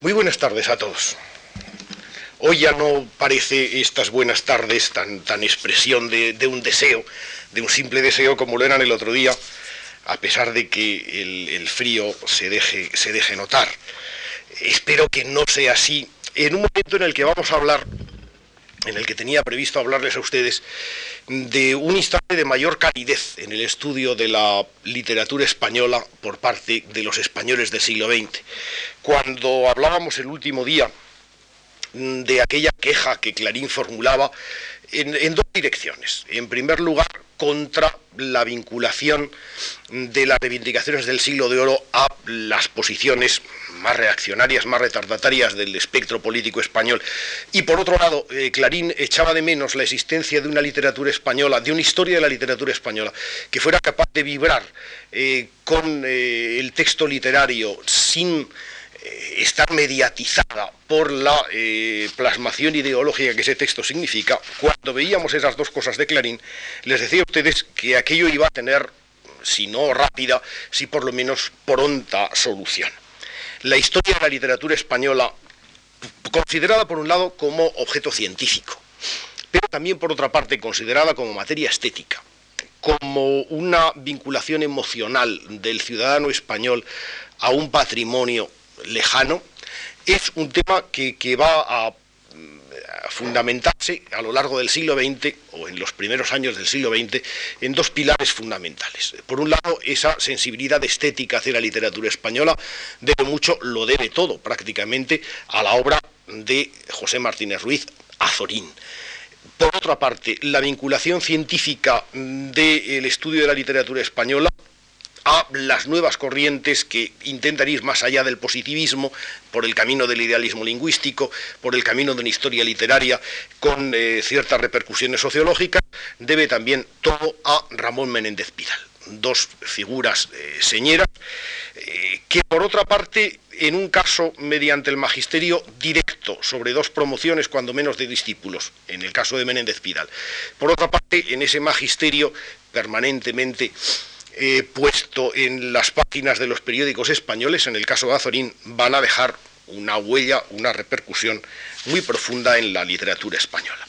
Muy buenas tardes a todos. Hoy ya no parece estas buenas tardes tan, tan expresión de, un deseo, de un simple deseo como lo eran el otro día, a pesar de que el, el frío se deje, se deje notar. Espero que no sea así en un momento en el que vamos a hablar en el que tenía previsto hablarles a ustedes de un instante de mayor calidez en el estudio de la literatura española por parte de los españoles del siglo XX. Cuando hablábamos el último día de aquella queja que Clarín formulaba en, dos direcciones. En primer lugar, contra la vinculación de las reivindicaciones del siglo de oro a las posiciones más reaccionarias, más retardatarias del espectro político español. Y por otro lado, eh, Clarín echaba de menos la existencia de una literatura española, de una historia de la literatura española, que fuera capaz de vibrar eh, con eh, el texto literario sin estar mediatizada por la plasmación ideológica que ese texto significa, cuando veíamos esas dos cosas de Clarín, les decía a ustedes que aquello iba a tener, si no rápida, si por lo menos pronta solución la historia de la literatura española, considerada por un lado como objeto científico, pero también por otra parte considerada como materia estética, como una vinculación emocional del ciudadano español a un patrimonio lejano, es un tema que, que va a fundamentarse a lo largo del siglo XX o en los primeros años del siglo XX en dos pilares fundamentales. Por un lado, esa sensibilidad estética hacia la literatura española debe mucho, lo debe todo prácticamente a la obra de José Martínez Ruiz, Azorín. Por otra parte, la vinculación científica del estudio de la literatura española a las nuevas corrientes que intentan ir más allá del positivismo, por el camino del idealismo lingüístico, por el camino de una historia literaria con eh, ciertas repercusiones sociológicas, debe también todo a Ramón Menéndez Pidal. Dos figuras eh, señeras eh, que por otra parte en un caso mediante el magisterio directo sobre dos promociones, cuando menos de discípulos, en el caso de Menéndez Pidal. Por otra parte, en ese magisterio permanentemente puesto en las páginas de los periódicos españoles, en el caso de Azorín, van a dejar una huella, una repercusión muy profunda en la literatura española.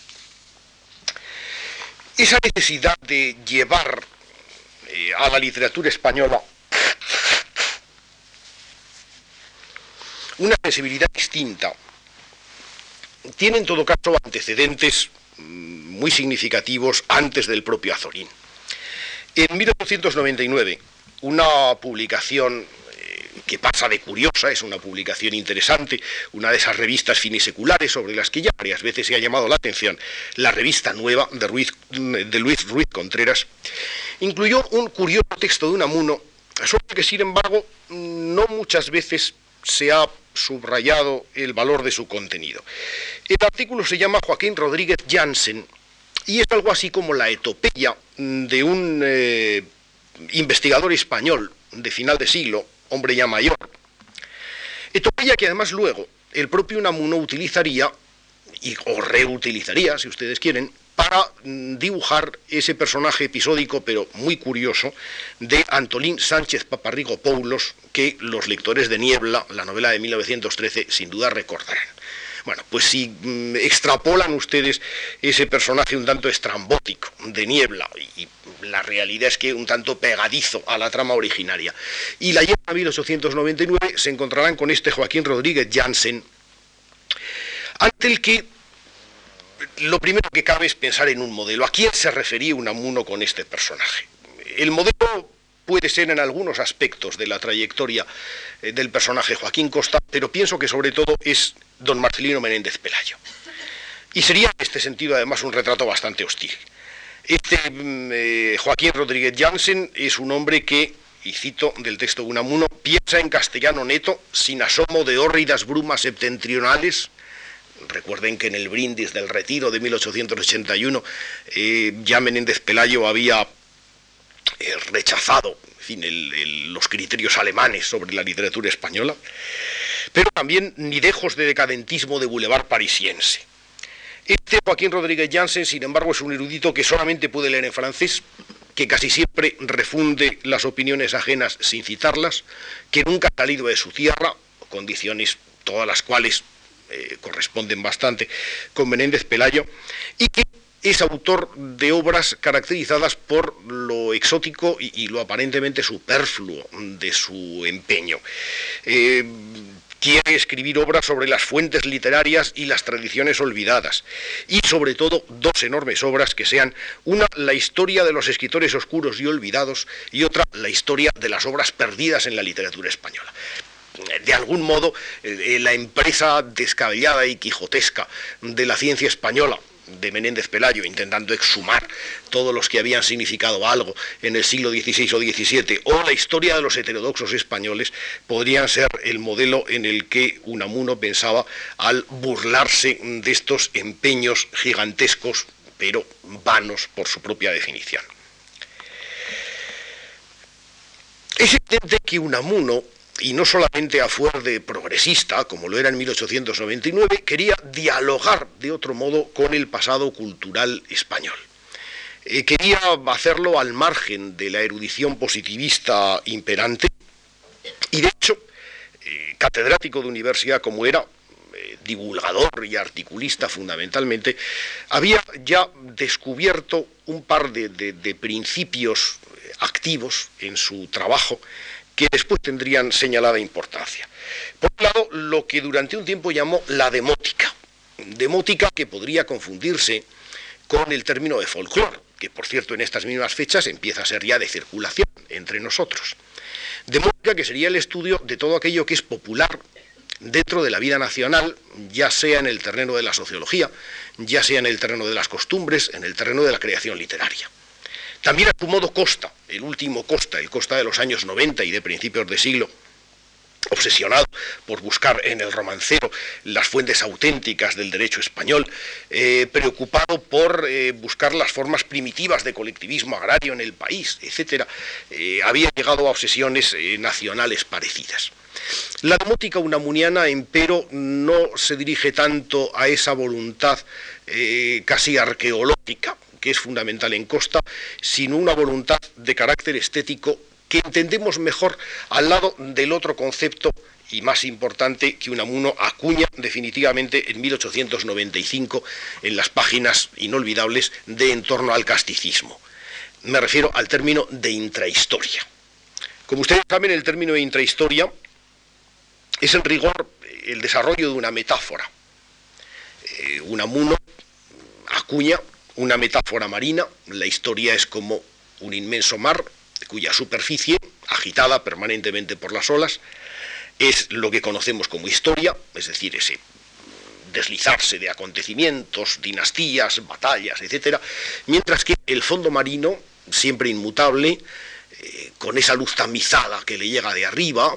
Esa necesidad de llevar eh, a la literatura española una sensibilidad distinta tiene en todo caso antecedentes mm, muy significativos antes del propio Azorín. En 1899, una publicación eh, que pasa de curiosa, es una publicación interesante, una de esas revistas finiseculares sobre las que ya varias veces se ha llamado la atención, la revista nueva de, de Luis Ruiz Contreras, incluyó un curioso texto de Unamuno, sobre que sin embargo no muchas veces se ha subrayado el valor de su contenido. El artículo se llama Joaquín Rodríguez Jansen y es algo así como la etopeya de un eh, investigador español de final de siglo, hombre ya mayor. Etopeya que además luego el propio Unamuno utilizaría, y, o reutilizaría, si ustedes quieren, para mm, dibujar ese personaje episódico, pero muy curioso, de Antolín Sánchez Paparrigo Poulos, que los lectores de Niebla, la novela de 1913, sin duda recordarán. Bueno, pues si mm, extrapolan ustedes ese personaje un tanto estrambótico de niebla, y, la realidad es que un tanto pegadizo a la trama originaria, y la llevan a 1899, se encontrarán con este Joaquín Rodríguez Jansen, ante el que lo primero que cabe es pensar en un modelo. ¿A quién se refería Unamuno con este personaje? El modelo puede ser en algunos aspectos de la trayectoria eh, del personaje Joaquín Costa, pero pienso que sobre todo es don Marcelino Menéndez Pelayo. Y sería en este sentido además un retrato bastante hostil. Este mm, eh, Joaquín Rodríguez Jansen es un hombre que, y cito del texto de Unamuno, piensa en castellano neto, sin asomo de hórridas brumas septentrionales. Recuerden que en el brindis del retiro de 1881 eh, ya Menéndez Pelayo había eh, rechazado los criterios alemanes sobre la literatura española pero también ni dejos de decadentismo de boulevard parisiense. Este Joaquín Rodríguez Jansen, sin embargo, es un erudito que solamente puede leer en francés, que casi siempre refunde las opiniones ajenas sin citarlas, que nunca ha salido de su tierra, condiciones todas las cuales eh, corresponden bastante con Menéndez Pelayo, y que es autor de obras caracterizadas por lo exótico y, lo aparentemente superfluo de su empeño. Eh, quiere escribir obras sobre las fuentes literarias y las tradiciones olvidadas, y sobre todo dos enormes obras que sean una, la historia de los escritores oscuros y olvidados, y otra, la historia de las obras perdidas en la literatura española de algún modo, eh, la empresa descabellada y quijotesca de la ciencia española, de Menéndez Pelayo, intentando exhumar todos los que habían significado algo en el siglo XVI o XVII, o la historia de los heterodoxos españoles, podrían ser el modelo en el que Unamuno pensaba al burlarse de estos empeños gigantescos, pero vanos por su propia definición. Es evidente que Unamuno y no solamente a fuer de progresista, como lo era en 1899, quería dialogar de otro modo con el pasado cultural español. Eh, quería hacerlo al margen de la erudición positivista imperante y de hecho, eh, catedrático de universidad como era, eh, divulgador y articulista fundamentalmente, había ya descubierto un par de principios activos en su trabajo que después tendrían señalada importancia. Por un lado, lo que durante un tiempo llamó la demótica, demótica que podría confundirse con el término de folclore, que por cierto en estas mismas fechas empieza a ser ya de circulación entre nosotros. Demótica que sería el estudio de todo aquello que es popular dentro de la vida nacional, ya sea en el terreno de la sociología, ya sea en el terreno de las costumbres, en el terreno de la creación literaria. También a su modo Costa, el último Costa, el Costa de los años 90 y de principios de siglo, obsesionado por buscar en el romancero las fuentes auténticas del derecho español, eh, preocupado por eh, buscar las formas primitivas de colectivismo agrario en el país, etc., eh, había llegado a obsesiones nacionales parecidas. La demótica unamuniana, empero, no se dirige tanto a esa voluntad casi arqueológica, que es fundamental en Costa, sino una voluntad de carácter estético que entendemos mejor al lado del otro concepto y más importante que Unamuno acuña definitivamente en 1895 en las páginas inolvidables de En torno al casticismo. Me refiero al término de intrahistoria. Como ustedes saben, el término de intrahistoria es en rigor el desarrollo de una metáfora. Eh, Unamuno acuña una metáfora marina, la historia es como un inmenso mar cuya superficie, agitada permanentemente por las olas, es lo que conocemos como historia, es decir, ese deslizarse de acontecimientos, dinastías, batallas, etc., mientras que el fondo marino, siempre inmutable, eh, con esa luz tamizada que le llega de arriba,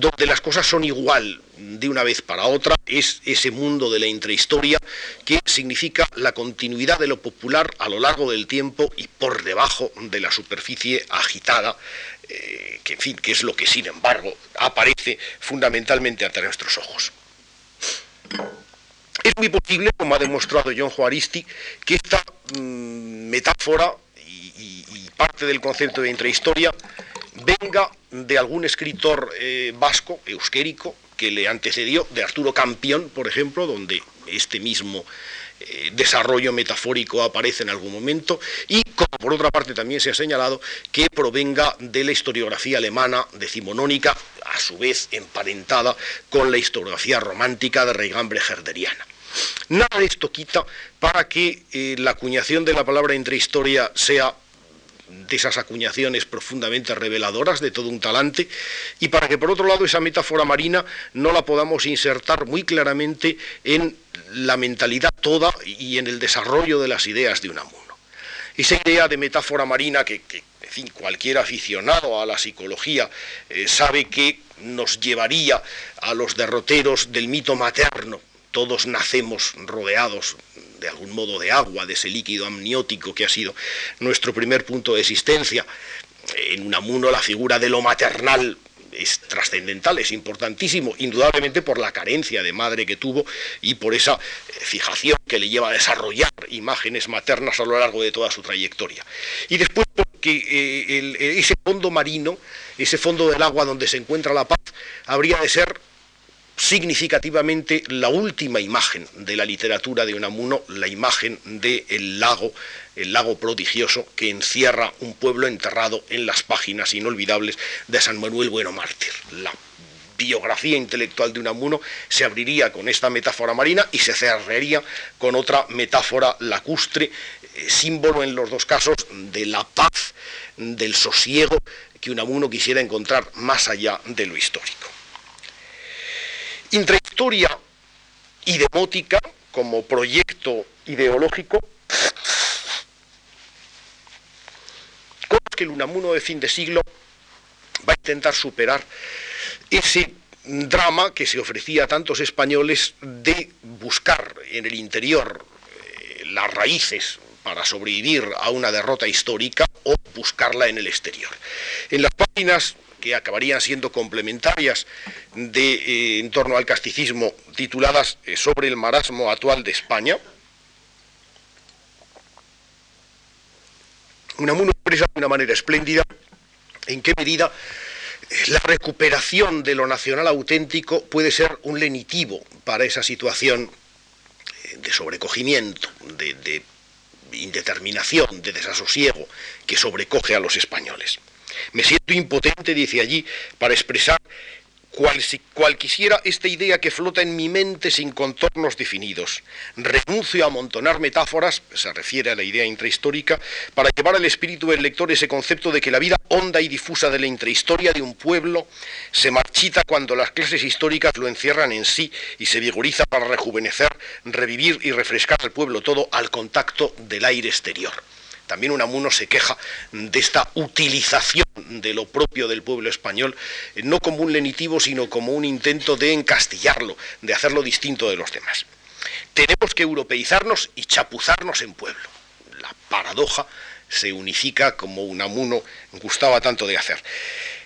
donde las cosas son igual de una vez para otra, es ese mundo de la intrahistoria que significa la continuidad de lo popular a lo largo del tiempo y por debajo de la superficie agitada, eh, que en fin, que es lo que sin embargo aparece fundamentalmente ante nuestros ojos. Es muy posible, como ha demostrado John Juaristi, que esta mm, metáfora y, y parte del concepto de intrahistoria venga de algún escritor eh, vasco, euskérico, que le antecedió, de Arturo Campión, por ejemplo, donde este mismo eh, desarrollo metafórico aparece en algún momento, y como por otra parte también se ha señalado, que provenga de la historiografía alemana decimonónica, a su vez emparentada con la historiografía romántica de Reigambre Herderiana. Nada de esto quita para que eh, la acuñación de la palabra entre historia sea de esas acuñaciones profundamente reveladoras de todo un talante, y para que por otro lado esa metáfora marina no la podamos insertar muy claramente en la mentalidad toda y en el desarrollo de las ideas de Unamuno. Esa idea de metáfora marina que, cualquier aficionado a la psicología eh, sabe que nos llevaría a los derroteros del mito materno, todos nacemos rodeados de algún modo de agua, de ese líquido amniótico que ha sido nuestro primer punto de existencia. En Unamuno la figura de lo maternal es trascendental, es importantísimo, indudablemente por la carencia de madre que tuvo y por esa eh, fijación que le lleva a desarrollar imágenes maternas a lo largo de toda su trayectoria. Y después porque eh, eh, ese fondo marino, ese fondo del agua donde se encuentra la paz, habría de ser significativamente la última imagen de la literatura de Unamuno, la imagen del lago, el lago prodigioso que encierra un pueblo enterrado en las páginas inolvidables de San Manuel Bueno Mártir. La biografía intelectual de Unamuno se abriría con esta metáfora marina y se cerraría con otra metáfora lacustre, eh, símbolo en los dos casos de la paz, del sosiego que Unamuno quisiera encontrar más allá de lo histórico. Intrahistoria y demótica como proyecto ideológico, cosas que el Unamuno de fin de siglo va a intentar superar ese drama que se ofrecía a tantos españoles de buscar en el interior eh, las raíces para sobrevivir a una derrota histórica o buscarla en el exterior. En las páginas que acabarían siendo complementarias de, eh, en torno al casticismo, tituladas eh, Sobre el marasmo actual de España. Unamuno expresa de una manera espléndida en qué medida eh, la recuperación de lo nacional auténtico puede ser un lenitivo para esa situación de sobrecogimiento, de indeterminación, de desasosiego que sobrecoge a los españoles. Me siento impotente, dice allí, para expresar cual, cual, quisiera esta idea que flota en mi mente sin contornos definidos. Renuncio a amontonar metáforas, se refiere a la idea intrahistórica, para llevar al espíritu del lector ese concepto de que la vida honda y difusa de la intrahistoria de un pueblo se marchita cuando las clases históricas lo encierran en sí y se vigoriza para rejuvenecer, revivir y refrescar al pueblo todo al contacto del aire exterior. También Unamuno se queja de esta utilización de lo propio del pueblo español, eh, no como un lenitivo, sino como un intento de encastillarlo, de hacerlo distinto de los demás. Tenemos que europeizarnos y chapuzarnos en pueblo. La paradoja se unifica como Unamuno gustaba tanto de hacer.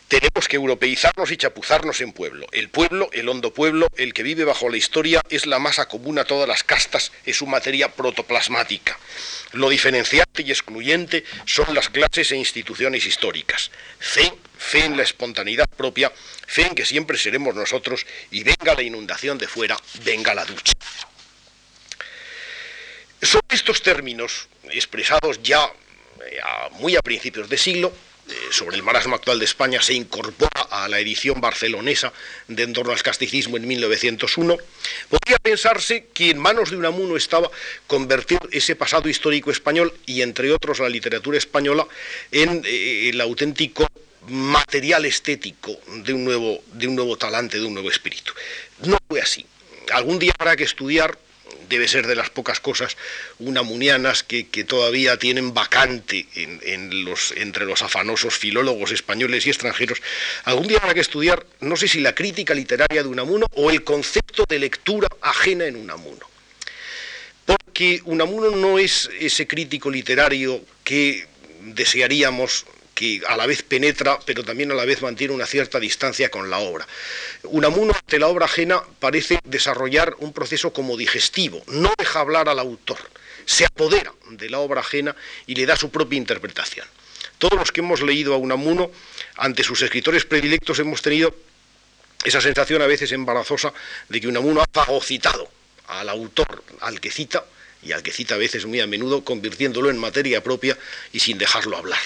Tenemos que europeizarnos y chapuzarnos en pueblo. El pueblo, el hondo pueblo, el que vive bajo la historia, es la masa común a todas las castas, es su materia protoplasmática. Lo diferenciante y excluyente son las clases e instituciones históricas. Fe, fe en la espontaneidad propia, fe en que siempre seremos nosotros y venga la inundación de fuera, venga la ducha. Son estos términos, expresados ya eh, muy a principios de siglo, sobre el marasmo actual de España se incorpora a la edición barcelonesa de En torno al casticismo en 1901, podría pensarse que en manos de Unamuno estaba convertir ese pasado histórico español y entre otros la literatura española en eh, el auténtico material estético de un, nuevo, de un nuevo talante, de un nuevo espíritu. No fue así. Algún día habrá que estudiar debe ser de las pocas cosas unamunianas que, que todavía tienen vacante en, los, entre los afanosos filólogos españoles y extranjeros. Algún día habrá que estudiar, no sé si la crítica literaria de Unamuno o el concepto de lectura ajena en Unamuno. Porque Unamuno no es ese crítico literario que desearíamos que a la vez penetra, pero también a la vez mantiene una cierta distancia con la obra. Unamuno ante la obra ajena parece desarrollar un proceso como digestivo, no deja hablar al autor, se apodera de la obra ajena y le da su propia interpretación. Todos los que hemos leído a Unamuno, ante sus escritores predilectos, hemos tenido esa sensación a veces embarazosa de que Unamuno ha fagocitado al autor al que cita, y al que cita a veces muy a menudo, convirtiéndolo en materia propia y sin dejarlo hablar.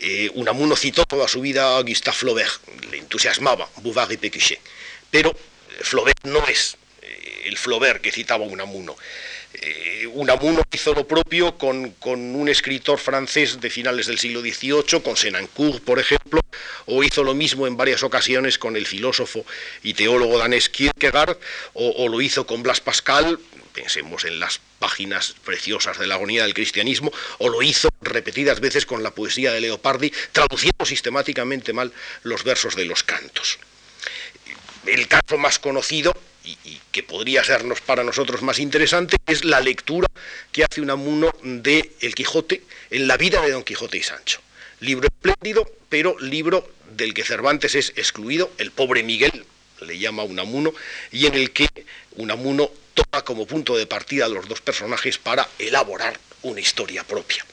Eh, Unamuno citó toda su vida a Gustave Flaubert, le entusiasmaba Bouvard y Pécuchet, pero eh, Flaubert no es eh, el Flaubert que citaba Unamuno. Unamuno hizo lo propio con, un escritor francés de finales del siglo XVIII, con Senancourt, por ejemplo, o hizo lo mismo en varias ocasiones con el filósofo y teólogo danés Kierkegaard, o, o lo hizo con Blas Pascal, pensemos en las páginas preciosas de la agonía del cristianismo, o lo hizo repetidas veces con la poesía de Leopardi, traduciendo sistemáticamente mal los versos de los cantos. El caso más conocido, y, que podría sernos para nosotros más interesante, es la lectura que hace Unamuno de El Quijote en la vida de Don Quijote y Sancho. Libro espléndido, pero libro del que Cervantes es excluido, el pobre Miguel le llama Unamuno, y en el que Unamuno toma como punto de partida a los dos personajes para elaborar una historia propia.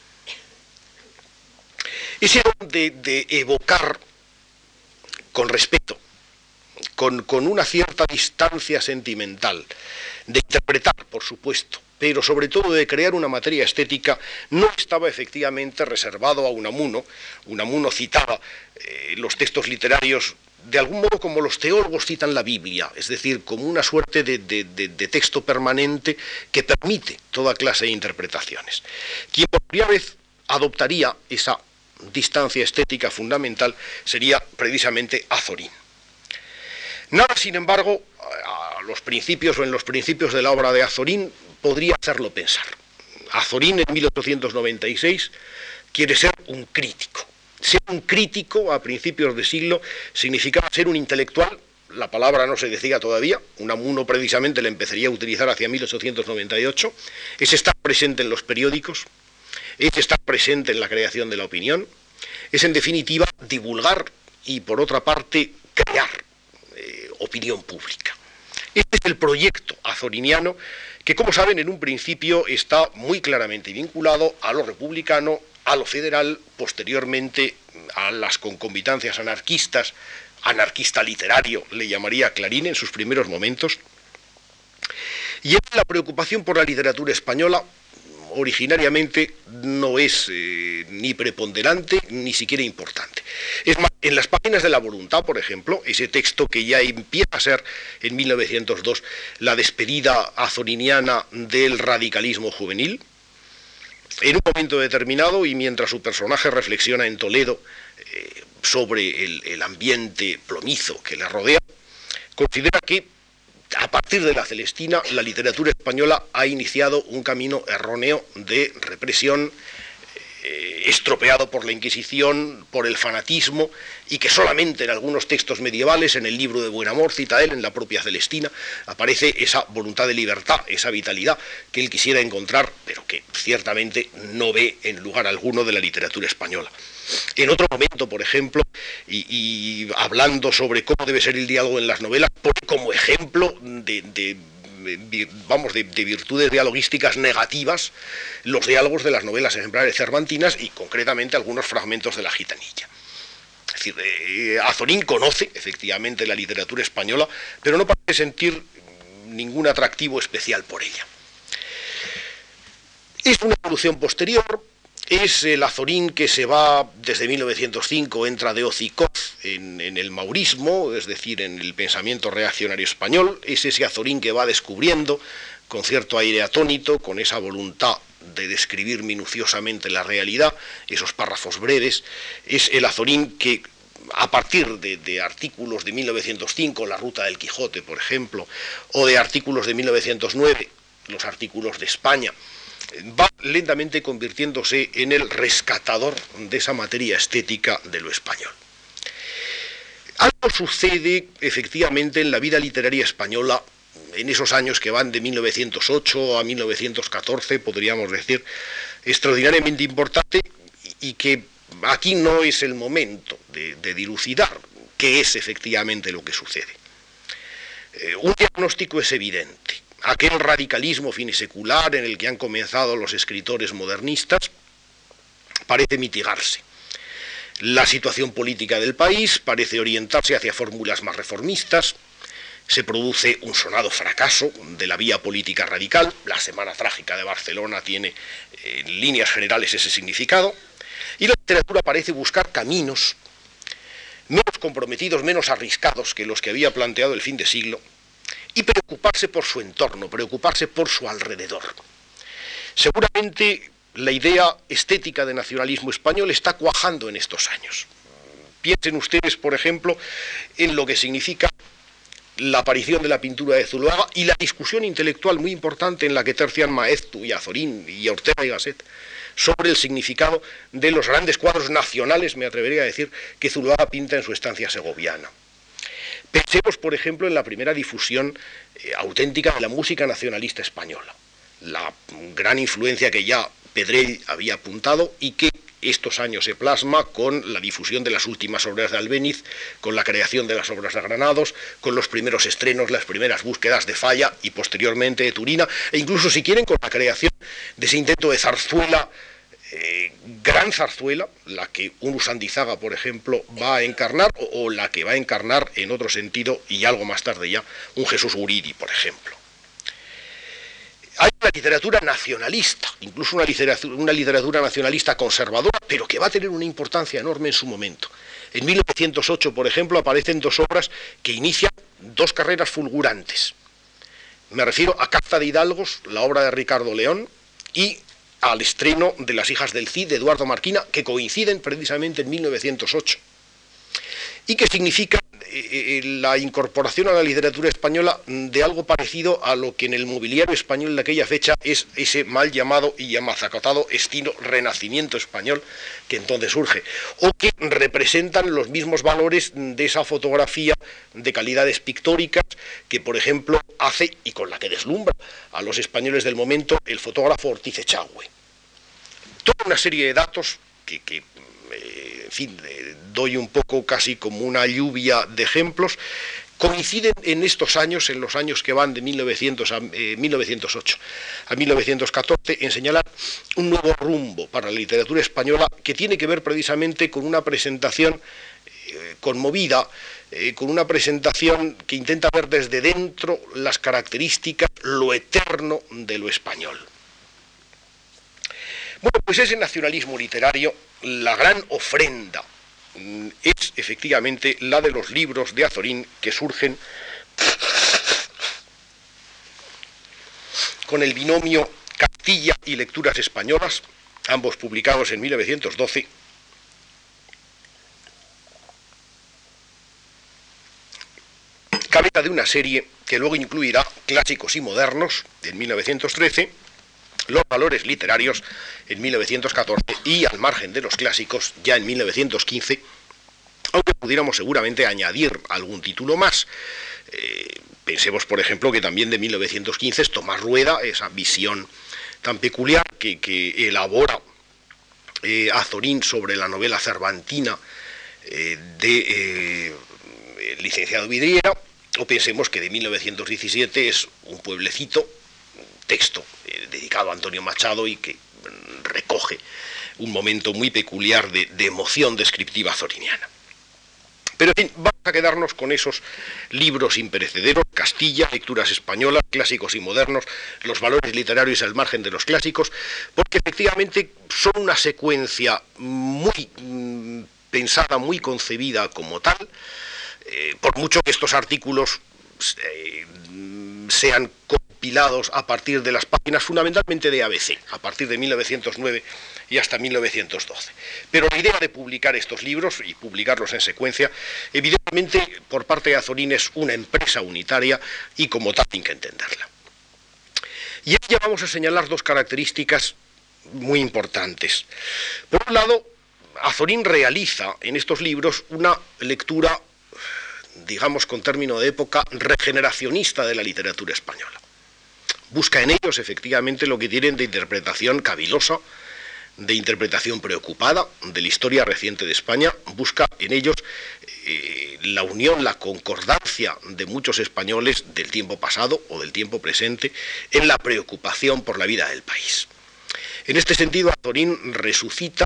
Ese don de, evocar con respeto con, con una cierta distancia sentimental, de interpretar, por supuesto, pero sobre todo de crear una materia estética, no estaba efectivamente reservado a Unamuno. Unamuno citaba eh, los textos literarios de algún modo como los teólogos citan la Biblia, es decir, como una suerte de, texto permanente que permite toda clase de interpretaciones. Quien por primera vez adoptaría esa distancia estética fundamental sería precisamente Azorín. Nada, sin embargo, a los principios o en los principios de la obra de Azorín podría hacerlo pensar. Azorín en 1896 quiere ser un crítico. Ser un crítico a principios de siglo significaba ser un intelectual, la palabra no se decía todavía, Unamuno precisamente la empezaría a utilizar hacia 1898, es estar presente en los periódicos, es estar presente en la creación de la opinión, es en definitiva divulgar y por otra parte crear eh, opinión pública. Este es el proyecto azoriniano que, como saben, en un principio está muy claramente vinculado a lo republicano, a lo federal, posteriormente a las concomitancias anarquistas, anarquista literario, le llamaría Clarín en sus primeros momentos, y es la preocupación por la literatura española originariamente no es eh, ni preponderante ni siquiera importante. Es más, en las páginas de la voluntad, por ejemplo, ese texto que ya empieza a ser en 1902 la despedida azoriniana del radicalismo juvenil, en un momento determinado y mientras su personaje reflexiona en Toledo eh, sobre el ambiente plomizo que le rodea, considera que a partir de la Celestina, la literatura española ha iniciado un camino erróneo de represión, eh, estropeado por la Inquisición, por el fanatismo, y que solamente en algunos textos medievales, en el libro de Buen Amor, cita él, en la propia Celestina, aparece esa voluntad de libertad, esa vitalidad que él quisiera encontrar, pero que ciertamente no ve en lugar alguno de la literatura española. En otro momento, por ejemplo, y, hablando sobre cómo debe ser el diálogo en las novelas, pone como ejemplo de, vamos, de, virtudes dialogísticas negativas los diálogos de las novelas ejemplares cervantinas y concretamente algunos fragmentos de la gitanilla. Es decir, eh, Azorín conoce efectivamente la literatura española, pero no parece sentir ningún atractivo especial por ella. Es una evolución posterior, es el azorín que se va desde 1905, entra de Ocikov en, en, el maurismo, es decir, en el pensamiento reaccionario español, es ese azorín que va descubriendo con cierto aire atónito, con esa voluntad de describir minuciosamente la realidad, esos párrafos breves, es el azorín que a partir de, de, artículos de 1905, La Ruta del Quijote, por ejemplo, o de artículos de 1909, los artículos de España, va lentamente convirtiéndose en el rescatador de esa materia estética de lo español. Algo sucede efectivamente en la vida literaria española en esos años que van de 1908 a 1914, podríamos decir, extraordinariamente importante y que aquí no es el momento de, dilucidar qué es efectivamente lo que sucede. Eh, un diagnóstico es evidente aquel radicalismo finisecular en el que han comenzado los escritores modernistas parece mitigarse. La situación política del país parece orientarse hacia fórmulas más reformistas, se produce un sonado fracaso de la vía política radical, la Semana Trágica de Barcelona tiene en líneas generales ese significado, y la literatura parece buscar caminos menos comprometidos, menos arriscados que los que había planteado el fin de siglo, y preocuparse por su entorno, preocuparse por su alrededor. Seguramente la idea estética de nacionalismo español está cuajando en estos años. Piensen ustedes, por ejemplo, en lo que significa la aparición de la pintura de Zuloaga y la discusión intelectual muy importante en la que tercian Maeztu y Azorín y Ortega y Gasset sobre el significado de los grandes cuadros nacionales, me atrevería a decir, que Zuloaga pinta en su estancia segoviana. Pensemos, por ejemplo, en la primera difusión eh, auténtica de la música nacionalista española, la gran influencia que ya Pedrell había apuntado y que estos años se plasma con la difusión de las últimas obras de Albéniz, con la creación de las obras de Granados, con los primeros estrenos, las primeras búsquedas de Falla y posteriormente de Turina, e incluso si quieren con la creación de ese intento de zarzuela eh, gran zarzuela, la que un Usandizaga, por ejemplo, va a encarnar, o, la que va a encarnar en otro sentido, y algo más tarde ya, un Jesús Uridi, por ejemplo. Hay una literatura nacionalista, incluso una literatura, una literatura nacionalista conservadora, pero que va a tener una importancia enorme en su momento. En 1908, por ejemplo, aparecen dos obras que inician dos carreras fulgurantes. Me refiero a Carta de Hidalgos, la obra de Ricardo León, y al estreno de Las hijas del Cid de Eduardo Marquina, que coinciden precisamente en 1908, y que significa eh, eh, la incorporación a la literatura española de algo parecido a lo que en el mobiliario español de aquella fecha es ese mal llamado y llamazacotado estilo renacimiento español que entonces surge, o que representan los mismos valores de esa fotografía de calidades pictóricas que, por ejemplo, hace y con la que deslumbra a los españoles del momento el fotógrafo Ortiz Echagüe. Toda una serie de datos que, eh, en fin, doy un poco casi como una lluvia de ejemplos, coinciden en estos años, en los años que van de 1900 a, 1908 eh, a 1914, en señalar un nuevo rumbo para la literatura española que tiene que ver precisamente con una presentación eh, conmovida, con una presentación que intenta ver desde dentro las características, lo eterno de lo español. Bueno, pues ese nacionalismo literario, la gran ofrenda mm, es efectivamente la de los libros de Azorín que surgen con el binomio Castilla y Lecturas Españolas, ambos publicados en 1912. Cabeza de una serie que luego incluirá clásicos y modernos en 1913 los valores literarios en 1914 y al margen de los clásicos ya en 1915, aunque pudiéramos seguramente añadir algún título más. Eh, pensemos, por ejemplo, que también de 1915 es Tomás Rueda, esa visión tan peculiar que, elabora eh, Azorín sobre la novela cervantina eh, de licenciado Vidriera, o pensemos que de 1917 es un pueblecito texto eh, dedicado a Antonio Machado y que mm, recoge un momento muy peculiar de, emoción descriptiva zoriniana. Pero en fin, vamos a quedarnos con esos libros imperecederos, Castilla, lecturas españolas, clásicos y modernos, los valores literarios al margen de los clásicos, porque efectivamente son una secuencia muy mm, pensada, muy concebida como tal, eh, por mucho que estos artículos eh, sean a partir de las páginas fundamentalmente de ABC, a partir de 1909 y hasta 1912. Pero la idea de publicar estos libros y publicarlos en secuencia, evidentemente por parte de Azorín es una empresa unitaria y como tal hay que entenderla. Y ya vamos a señalar dos características muy importantes. Por un lado, Azorín realiza en estos libros una lectura, digamos con término de época, regeneracionista de la literatura española busca en ellos efectivamente lo que tienen de interpretación cavilosa, de interpretación preocupada de la historia reciente de España, busca en ellos eh, la unión, la concordancia de muchos españoles del tiempo pasado o del tiempo presente en la preocupación por la vida del país. En este sentido, Azorín resucita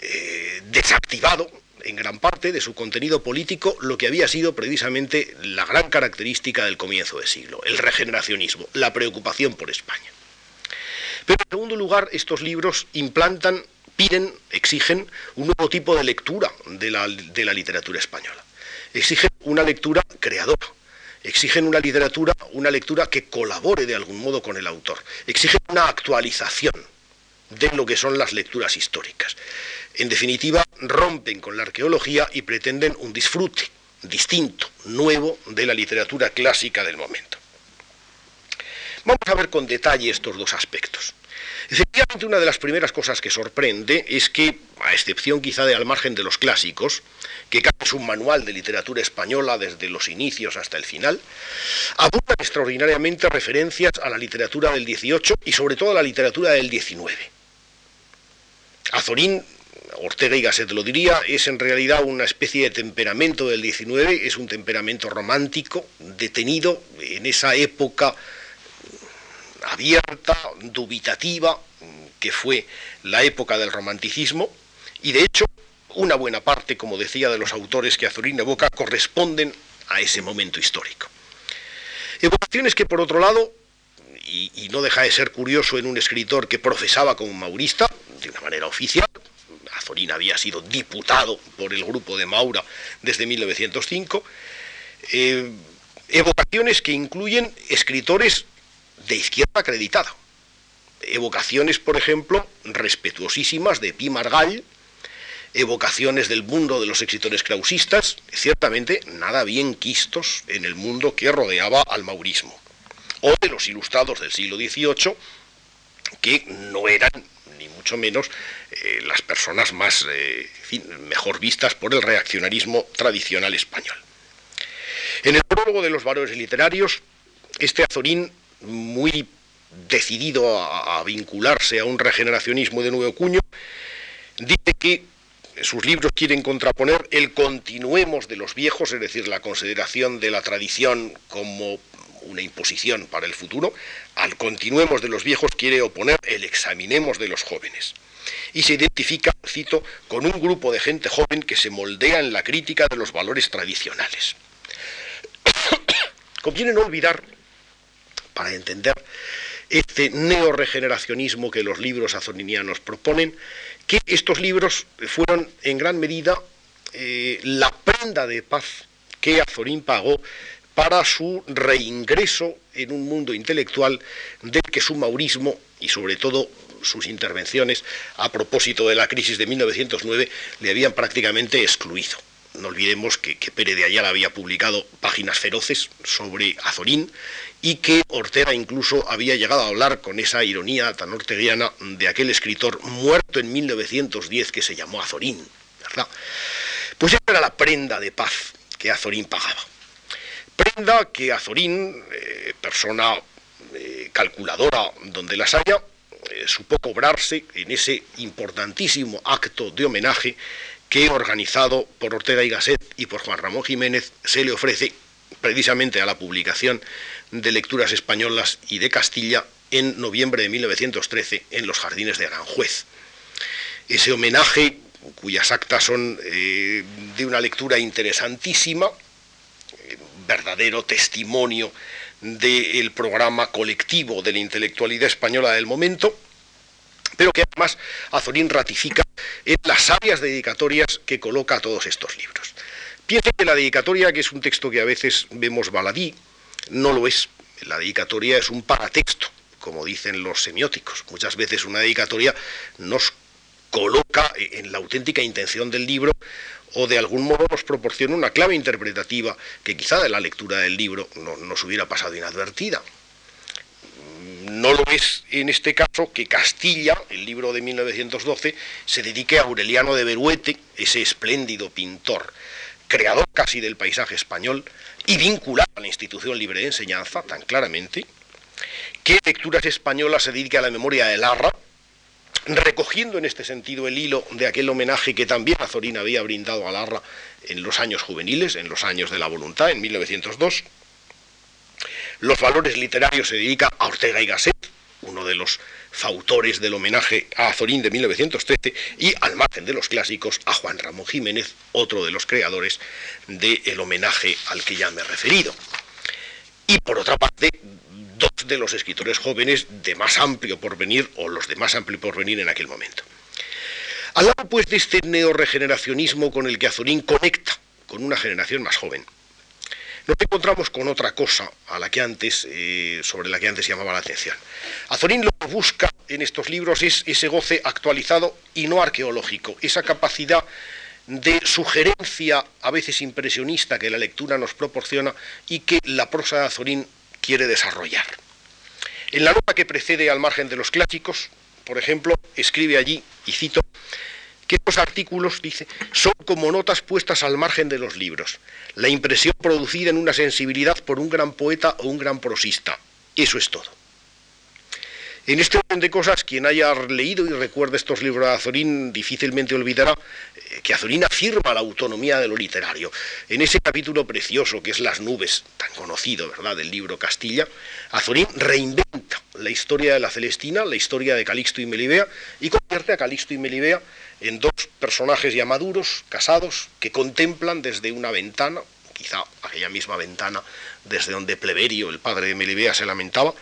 eh, desactivado en gran parte de su contenido político lo que había sido precisamente la gran característica del comienzo del siglo, el regeneracionismo, la preocupación por España. Pero en segundo lugar, estos libros implantan, piden, exigen un nuevo tipo de lectura de la, de la literatura española. Exigen una lectura creadora, exigen una literatura, una lectura que colabore de algún modo con el autor, exigen una actualización de lo que son las lecturas históricas. En definitiva, rompen con la arqueología y pretenden un disfrute distinto, nuevo, de la literatura clásica del momento. Vamos a ver con detalle estos dos aspectos. Efectivamente, una de las primeras cosas que sorprende es que, a excepción quizá de al margen de los clásicos, que es un manual de literatura española desde los inicios hasta el final, abundan extraordinariamente referencias a la literatura del 18 y sobre todo a la literatura del 19. Azorín Ortega y Gasset lo diría, es en realidad una especie de temperamento del 19, es un temperamento romántico, detenido en esa época abierta, dubitativa, que fue la época del romanticismo, y de hecho una buena parte, como decía, de los autores que Azorín evoca corresponden a ese momento histórico. Evocaciones que, por otro lado, y, y, no deja de ser curioso en un escritor que profesaba como maurista, de una manera oficial, Azorín había sido diputado por el grupo de Maura desde 1905, eh, evocaciones que incluyen escritores de izquierda acreditada. Evocaciones, por ejemplo, respetuosísimas de Pi Margall, evocaciones del mundo de los escritores krausistas, ciertamente nada bien quistos en el mundo que rodeaba al maurismo, o de los ilustrados del siglo XVIII, que no eran ni mucho menos eh, las personas más eh, mejor vistas por el reaccionarismo tradicional español. En el prólogo de los valores literarios, este Azorín, muy decidido a, vincularse a un regeneracionismo de nuevo cuño, dice que sus libros quieren contraponer el continuemos de los viejos, es decir, la consideración de la tradición como una imposición para el futuro, al continuemos de los viejos quiere oponer el examinemos de los jóvenes. Y se identifica, cito, con un grupo de gente joven que se moldea en la crítica de los valores tradicionales. Conviene no olvidar, para entender este neoregeneracionismo que los libros azoninianos proponen, que estos libros fueron en gran medida eh, la prenda de paz que Azorín pagó para su reingreso en un mundo intelectual del que su maurismo y sobre todo sus intervenciones a propósito de la crisis de 1909 le habían prácticamente excluido. No olvidemos que, Pérez de Ayala había publicado páginas feroces sobre Azorín y que Ortega incluso había llegado a hablar con esa ironía tan orteguiana de aquel escritor muerto en 1910 que se llamó Azorín. Pues esa era la prenda de paz que Azorín pagaba. Prenda que Azorín, eh, persona eh, calculadora donde las haya, eh, supo cobrarse en ese importantísimo acto de homenaje que, organizado por Ortega y Gasset y por Juan Ramón Jiménez, se le ofrece precisamente a la publicación de lecturas españolas y de Castilla en noviembre de 1913 en los jardines de Aranjuez. Ese homenaje, cuyas actas son de una lectura interesantísima, verdadero testimonio del programa colectivo de la intelectualidad española del momento, pero que además Azorín ratifica en las sabias dedicatorias que coloca a todos estos libros. Piense que la dedicatoria, que es un texto que a veces vemos baladí, no lo es. La dedicatoria es un paratexto, como dicen los semióticos. Muchas veces una dedicatoria nos coloca en la auténtica intención del libro o de algún modo nos proporciona una clave interpretativa que quizá de la lectura del libro no nos hubiera pasado inadvertida. No lo es en este caso que Castilla, el libro de 1912, se dedique a Aureliano de Beruete, ese espléndido pintor, creador casi del paisaje español y vinculado a la institución libre de enseñanza tan claramente, que Lecturas Españolas se dedique a la memoria de Larra, recogiendo en este sentido el hilo de aquel homenaje que también Azorín había brindado a Larra en los años juveniles, en los años de la voluntad, en 1902, los valores literarios se dedica a Ortega y Gasset, uno de los fautores del homenaje a Azorín de 1913, y al margen de los clásicos a Juan Ramón Jiménez, otro de los creadores del homenaje al que ya me he referido. Y por otra parte, de los escritores jóvenes de más amplio porvenir, o los de más amplio porvenir en aquel momento. Al lado pues de este neoregeneracionismo con el que Azorín conecta con una generación más joven, nos encontramos con otra cosa a la que antes, eh, sobre la que antes llamaba la atención. Azorín lo que busca en estos libros es ese goce actualizado y no arqueológico, esa capacidad de sugerencia a veces impresionista que la lectura nos proporciona y que la prosa de Azorín quiere desarrollar. En la nota que precede al margen de los clásicos, por ejemplo, escribe allí, y cito, que estos artículos, dice, son como notas puestas al margen de los libros, la impresión producida en una sensibilidad por un gran poeta o un gran prosista. Eso es todo. En este orden de cosas, quien haya leído y recuerda estos libros de Azorín difícilmente olvidará eh, que Azorín afirma la autonomía de lo literario. En ese capítulo precioso que es Las nubes, tan conocido, ¿verdad?, del libro Castilla, Azorín reinventa la historia de la Celestina, la historia de Calixto y Melibea, y convierte a Calixto y Melibea en dos personajes ya maduros, casados, que contemplan desde una ventana, quizá aquella misma ventana desde donde Pleberio, el padre de Melibea, se lamentaba,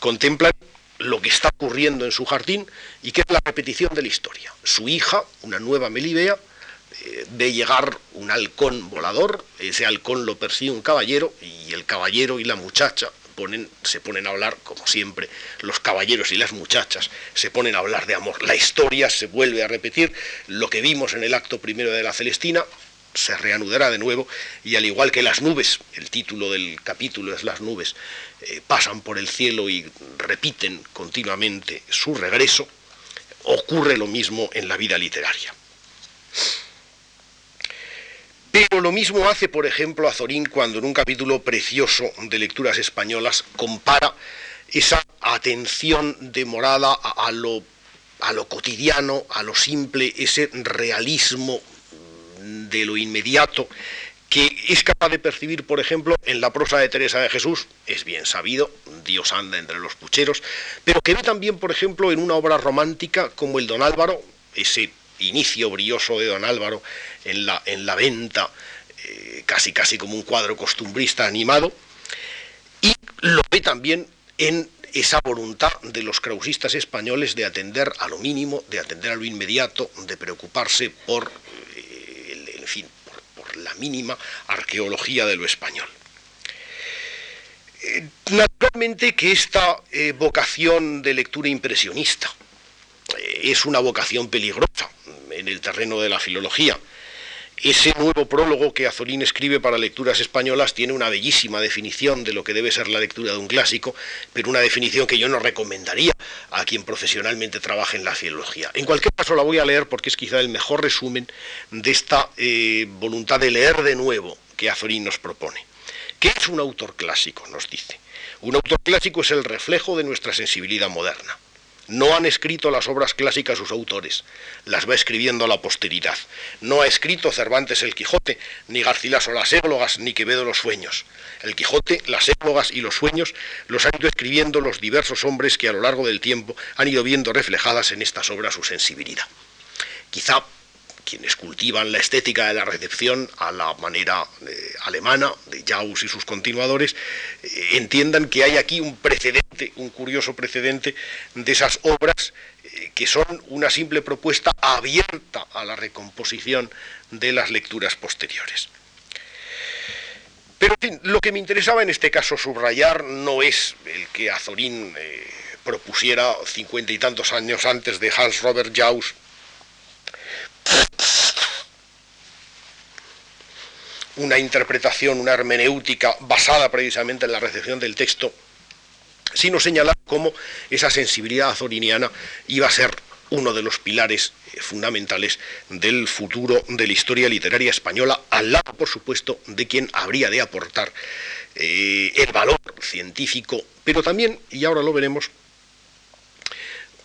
contemplan lo que está ocurriendo en su jardín y que es la repetición de la historia. Su hija, una nueva Melibea, eh, ve llegar un halcón volador, ese halcón lo persigue un caballero y el caballero y la muchacha se ponen a hablar, como siempre, los caballeros y las muchachas se ponen a hablar de amor. La historia se vuelve a repetir, lo que vimos en el acto primero de la Celestina se reanudará de nuevo y al igual que las nubes, el título del capítulo es las nubes, eh, pasan por el cielo y repiten continuamente su regreso, ocurre lo mismo en la vida literaria. Pero lo mismo hace, por ejemplo, Azorín cuando en un capítulo precioso de Lecturas Españolas compara esa atención demorada a, lo, a lo cotidiano, a lo simple, ese realismo de lo inmediato que es capaz de percibir, por ejemplo, en la prosa de Teresa de Jesús, es bien sabido, Dios anda entre los pucheros, pero que ve también, por ejemplo, en una obra romántica como el Don Álvaro, ese inicio brioso de Don Álvaro en la, en la venta, eh, casi casi como un cuadro costumbrista animado, y lo ve también en esa voluntad de los krausistas españoles de atender a lo mínimo, de atender a lo inmediato, de preocuparse por, la mínima arqueología de lo español. Eh, naturalmente que esta vocación de lectura impresionista es una vocación peligrosa en el terreno de la filología. Ese nuevo prólogo que Azorín escribe para lecturas españolas tiene una bellísima definición de lo que debe ser la lectura de un clásico, pero una definición que yo no recomendaría a quien profesionalmente trabaje en la filología. En cualquier caso la voy a leer porque es quizá el mejor resumen de esta eh, voluntad de leer de nuevo que Azorín nos propone. ¿Qué es un autor clásico? Nos dice. Un autor clásico es el reflejo de nuestra sensibilidad moderna. No han escrito las obras clásicas sus autores, las va escribiendo la posteridad. No ha escrito Cervantes el Quijote, ni Garcilaso las églogas, ni Quevedo los sueños. El Quijote, las églogas y los sueños los han ido escribiendo los diversos hombres que a lo largo del tiempo han ido viendo reflejadas en estas obras su sensibilidad. Quizá quienes cultivan la estética de la recepción a la manera eh, alemana de Jaus y sus continuadores, eh, entiendan que hay aquí un precedente, un curioso precedente de esas obras eh, que son una simple propuesta abierta a la recomposición de las lecturas posteriores. Pero lo que me interesaba en este caso subrayar no es el que Azorín propusiera cincuenta y tantos años antes de Hans Robert Jaus una interpretación, una hermenéutica basada precisamente en la recepción del texto, sino señalar cómo esa sensibilidad azoriniana iba a ser uno de los pilares eh, fundamentales del futuro de la historia literaria española, al lado, por supuesto, de quien habría de aportar eh, el valor científico, pero también, y ahora lo veremos,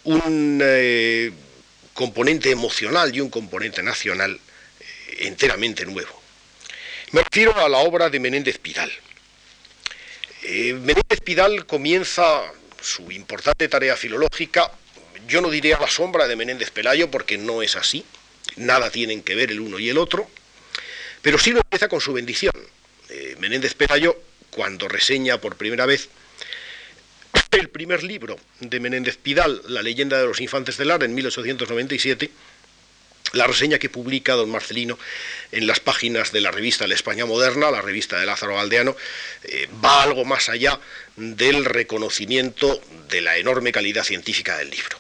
un eh, componente emocional y un componente nacional enteramente nuevo. Me refiero a la obra de Menéndez Pidal. Eh, Menéndez Pidal comienza su importante tarea filológica, yo no diré a la sombra de Menéndez Pelayo porque no es así, nada tienen que ver el uno y el otro, pero sí lo empieza con su bendición. Eh, Menéndez Pelayo, cuando reseña por primera vez el primer libro de Menéndez Pidal, La leyenda de los infantes del Lar, en 1897, la reseña que publica don Marcelino en las páginas de la revista La España Moderna, la revista de Lázaro Aldeano, eh, va algo más allá del reconocimiento de la enorme calidad científica del libro.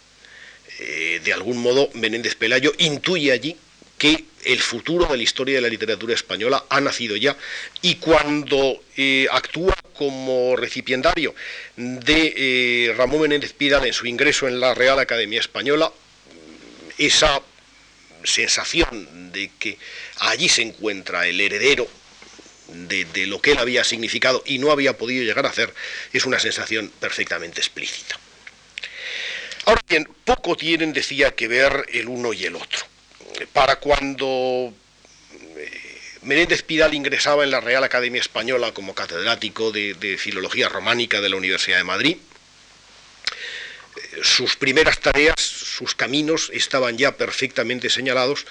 Eh, de algún modo, Menéndez Pelayo intuye allí que el futuro de la historia de la literatura española ha nacido ya y cuando eh, actúa como recipiendario de Ramón Menéndez Pidal en su ingreso en la Real Academia Española, esa sensación de que allí se encuentra el heredero de, lo que él había significado y no había podido llegar a hacer, es una sensación perfectamente explícita. Ahora bien, poco tienen, decía, que ver el uno y el otro. Para cuando eh, Menéndez Pidal ingresaba en la Real Academia Española como catedrático de, de Filología Románica de la Universidad de Madrid, sus primeras tareas, sus caminos estaban ya perfectamente señalados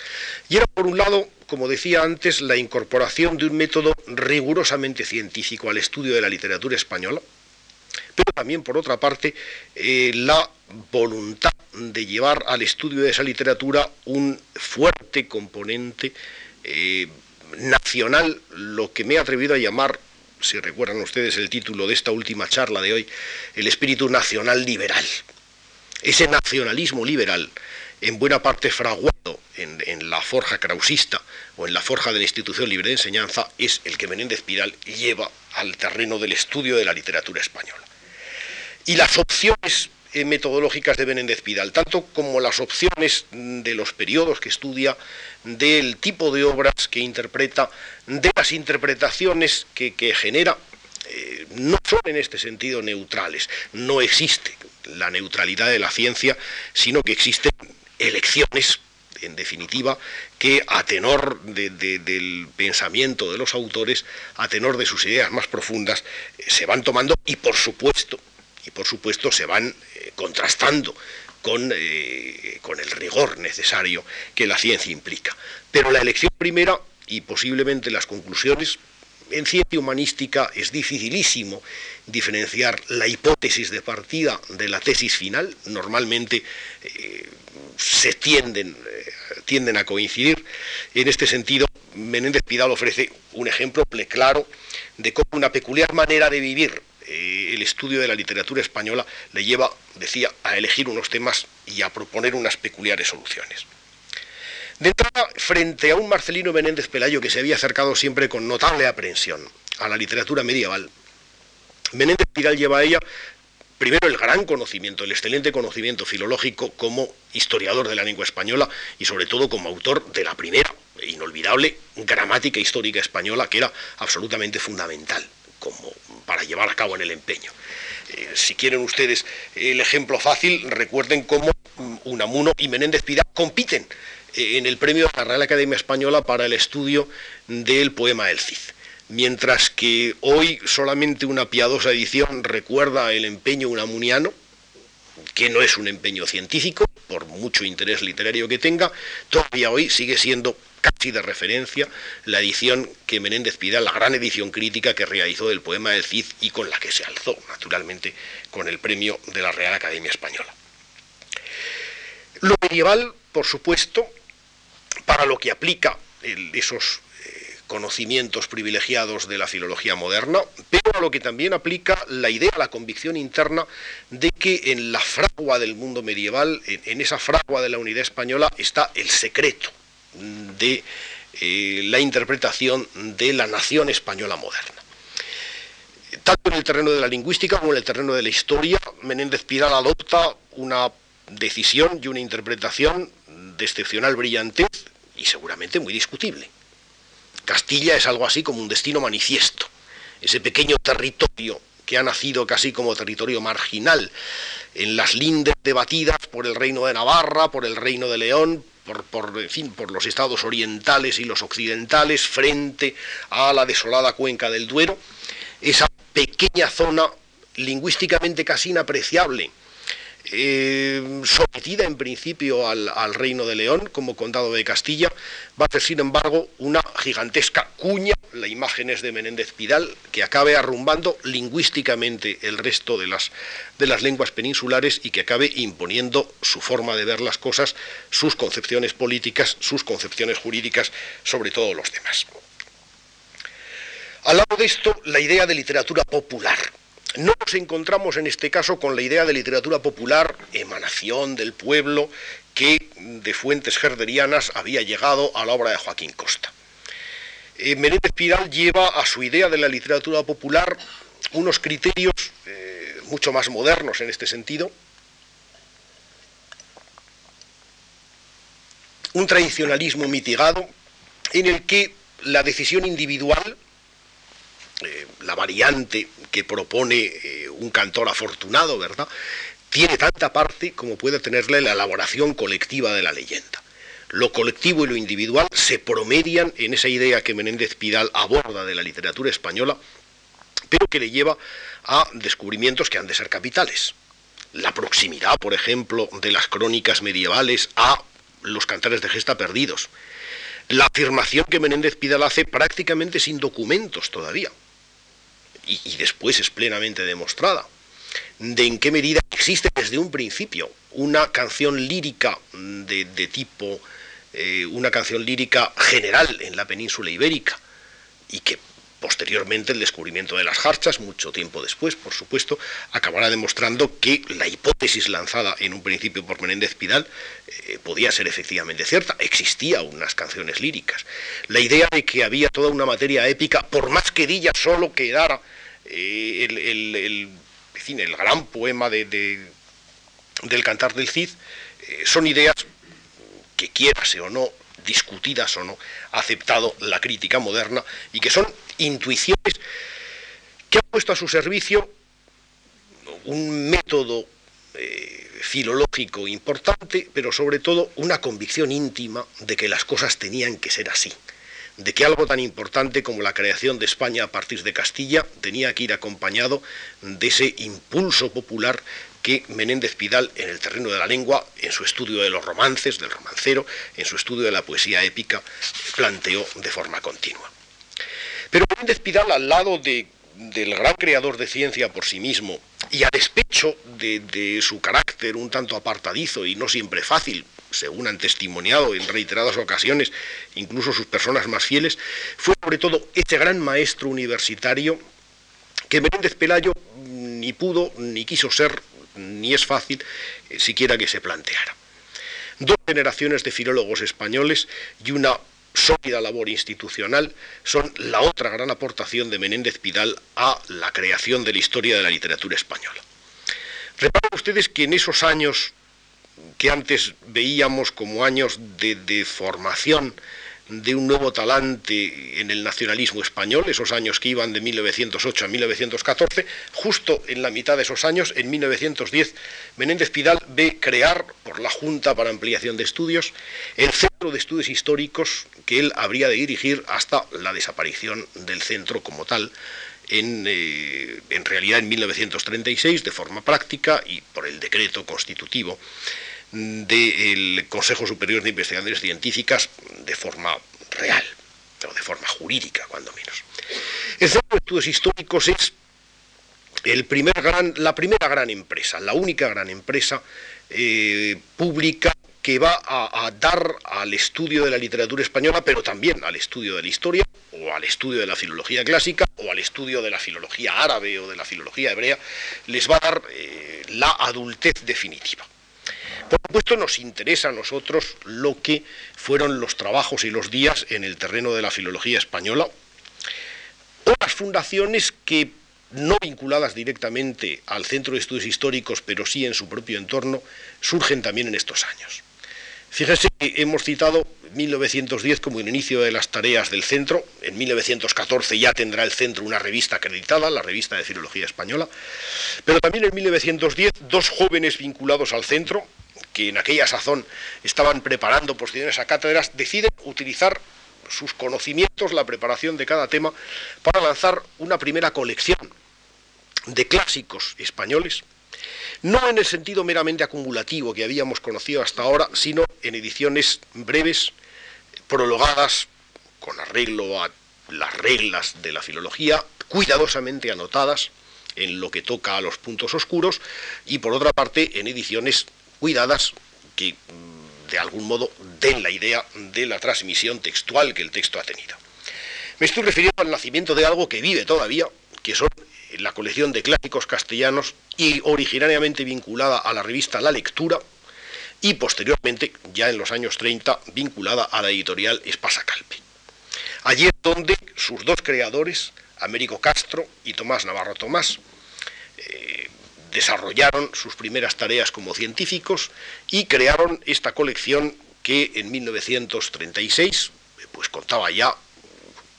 y era por un lado, como decía antes, la incorporación de un método rigurosamente científico al estudio de la literatura española, pero también por otra parte eh, la voluntad de llevar al estudio de esa literatura un fuerte componente eh, nacional, lo que me he atrevido a llamar si recuerdan ustedes el título de esta última charla de hoy, el espíritu nacional liberal. Ese nacionalismo liberal, en buena parte fraguado en, la forja krausista o en la forja de la institución libre de enseñanza, es el que Menéndez Pidal lleva al terreno del estudio de la literatura española. Y las opciones eh, metodológicas de Menéndez Pidal, tanto como las opciones de los periodos que estudia, del tipo de obras que interpreta, de las interpretaciones que, genera, eh, no son en este sentido neutrales. No existe la neutralidad de la ciencia, sino que existen elecciones, en definitiva, que a tenor del pensamiento de los autores, a tenor de sus ideas más profundas, eh, se van tomando y por supuesto, y por supuesto se van eh, contrastando con, con el rigor necesario que la ciencia implica. Pero la elección primera y posiblemente las conclusiones en ciencia humanística es dificilísimo diferenciar la hipótesis de partida de la tesis final. Normalmente eh, se tienden, eh, tienden a coincidir. En este sentido, Menéndez Pidal ofrece un ejemplo claro de cómo una peculiar manera de vivir eh, el estudio de la literatura española le lleva, decía, a elegir unos temas y a proponer unas peculiares soluciones. De entrada, frente a un Marcelino Menéndez Pelayo que se había acercado siempre con notable aprensión a la literatura medieval, Menéndez Pidal lleva a ella primero el gran conocimiento, el excelente conocimiento filológico como historiador de la lengua española y sobre todo como autor de la primera e inolvidable gramática histórica española que era absolutamente fundamental como para llevar a cabo en el empeño. Eh, si quieren ustedes el ejemplo fácil, recuerden cómo Unamuno y Menéndez Pidal compiten en el premio de la Real Academia Española para el estudio del poema El Cid. Mientras que hoy solamente una piadosa edición recuerda el empeño unamuniano, que no es un empeño científico, por mucho interés literario que tenga, todavía hoy sigue siendo casi de referencia la edición que Menéndez Pidal, la gran edición crítica que realizó del poema del Cid y con la que se alzó, naturalmente, con el premio de la Real Academia Española. Lo medieval, por supuesto, para lo que aplica esos conocimientos privilegiados de la filología moderna, pero a lo que también aplica la idea, la convicción interna de que en la fragua del mundo medieval, en, esa fragua de la unidad española, está el secreto de eh, la interpretación de la nación española moderna. Tanto en el terreno de la lingüística como en el terreno de la historia, Menéndez Pidal adopta una decisión y una interpretación de excepcional brillantez y seguramente muy discutible. Castilla es algo así como un destino manifiesto, ese pequeño territorio que ha nacido casi como territorio marginal, en las lindes debatidas por el reino de Navarra, por el reino de León, por, por, fin, por los estados orientales y los occidentales, frente a la desolada cuenca del Duero, esa pequeña zona lingüísticamente casi inapreciable, eh, sometida en principio al, reino de León como condado de Castilla, va a ser sin embargo una gigantesca cuña, la imagen es de Menéndez Pidal, que acabe arrumbando lingüísticamente el resto de las, de las lenguas peninsulares y que acabe imponiendo su forma de ver las cosas, sus concepciones políticas, sus concepciones jurídicas sobre todos los demás. Al lado de esto, la idea de literatura popular, no nos encontramos en este caso con la idea de literatura popular, emanación del pueblo, que de fuentes gerderianas había llegado a la obra de Joaquín Costa. Eh, Menéndez Pidal lleva a su idea de la literatura popular unos criterios eh, mucho más modernos en este sentido, un tradicionalismo mitigado en el que la decisión individual eh, la variante que propone eh, un cantor afortunado, ¿verdad? Tiene tanta parte como puede tenerle la elaboración colectiva de la leyenda. Lo colectivo y lo individual se promedian en esa idea que Menéndez Pidal aborda de la literatura española, pero que le lleva a descubrimientos que han de ser capitales. la proximidad, por ejemplo, de las crónicas medievales a los cantares de gesta perdidos, la afirmación que Menéndez Pidal hace prácticamente sin documentos todavía, y, después es plenamente demostrada, de en qué medida existe desde un principio una canción lírica de, tipo, eh, una canción lírica general en la península ibérica, y que Posteriormente, el descubrimiento de las jarchas, mucho tiempo después, por supuesto, acabará demostrando que la hipótesis lanzada en un principio por Menéndez Pidal eh, podía ser efectivamente cierta. Existía unas canciones líricas. La idea de que había toda una materia épica, por más que Dilla solo quedara eh, el, el, gran poema de, del Cantar del Cid, eh, son ideas que quierase o no discutidas o no, ha aceptado la crítica moderna y que son intuiciones que han puesto a su servicio un método eh, filológico importante, pero sobre todo una convicción íntima de que las cosas tenían que ser así, de que algo tan importante como la creación de España a partir de Castilla tenía que ir acompañado de ese impulso popular que Menéndez Pidal en el terreno de la lengua, en su estudio de los romances, del romancero, en su estudio de la poesía épica, planteó de forma continua. Pero Menéndez Pidal, al lado del gran creador de ciencia por sí mismo, y a despecho de, su carácter un tanto apartadizo y no siempre fácil, según han testimoniado en reiteradas ocasiones, incluso sus personas más fieles, fue sobre todo este gran maestro universitario que Menéndez Pelayo ni pudo ni quiso ser ni es fácil eh, siquiera que se planteara. Dos generaciones de filólogos españoles y una sólida labor institucional son la otra gran aportación de Menéndez Pidal a la creación de la historia de la literatura española. Reparen ustedes que en esos años que antes veíamos como años de, formación de un nuevo talante en el nacionalismo español, esos años que iban de 1908 a 1914, justo en la mitad de esos años, en 1910, Menéndez Pidal ve crear por la Junta para Ampliación de Estudios el Centro de Estudios Históricos que él habría de dirigir hasta la desaparición del centro como tal, en, eh, en realidad en 1936, de forma práctica y por el decreto constitutivo del Consejo Superior de Investigaciones Científicas de forma real, o de forma jurídica, cuando menos. El Centro de Estudios Históricos es la primera gran empresa, la única gran empresa eh, pública que va a, dar al estudio de la literatura española, pero también al estudio de la historia, o al estudio de la filología clásica, o al estudio de la filología árabe o de la filología hebrea, les va a dar eh, la adultez definitiva. Por supuesto nos interesa a nosotros lo que fueron los trabajos y los días en el terreno de la filología española, o las fundaciones que no vinculadas directamente al Centro de Estudios Históricos, pero sí en su propio entorno, surgen también en estos años. Fíjese que hemos citado 1910 como el inicio de las tareas del centro. En 1914 ya tendrá el centro una revista acreditada, la revista de Filología Española. Pero también en 1910 dos jóvenes vinculados al centro, que en aquella sazón estaban preparando posiciones a cátedras, deciden utilizar sus conocimientos, la preparación de cada tema, para lanzar una primera colección de clásicos españoles, no en el sentido meramente acumulativo que habíamos conocido hasta ahora, sino en ediciones breves, prologadas, con arreglo a las reglas de la filología, cuidadosamente anotadas en lo que toca a los puntos oscuros, y por otra parte en ediciones cuidadas que mm, de algún modo den la idea de la transmisión textual que el texto ha tenido. Me estoy refiriendo al nacimiento de algo que vive todavía, que son la colección de clásicos castellanos y originariamente vinculada a la revista La Lectura y posteriormente, ya en los años 30, vinculada a la editorial Espasa Calpe. Allí es donde sus dos creadores, Américo Castro y Tomás Navarro Tomás, eh, desarrollaron sus primeras tareas como científicos y crearon esta colección que en 1936 pues contaba ya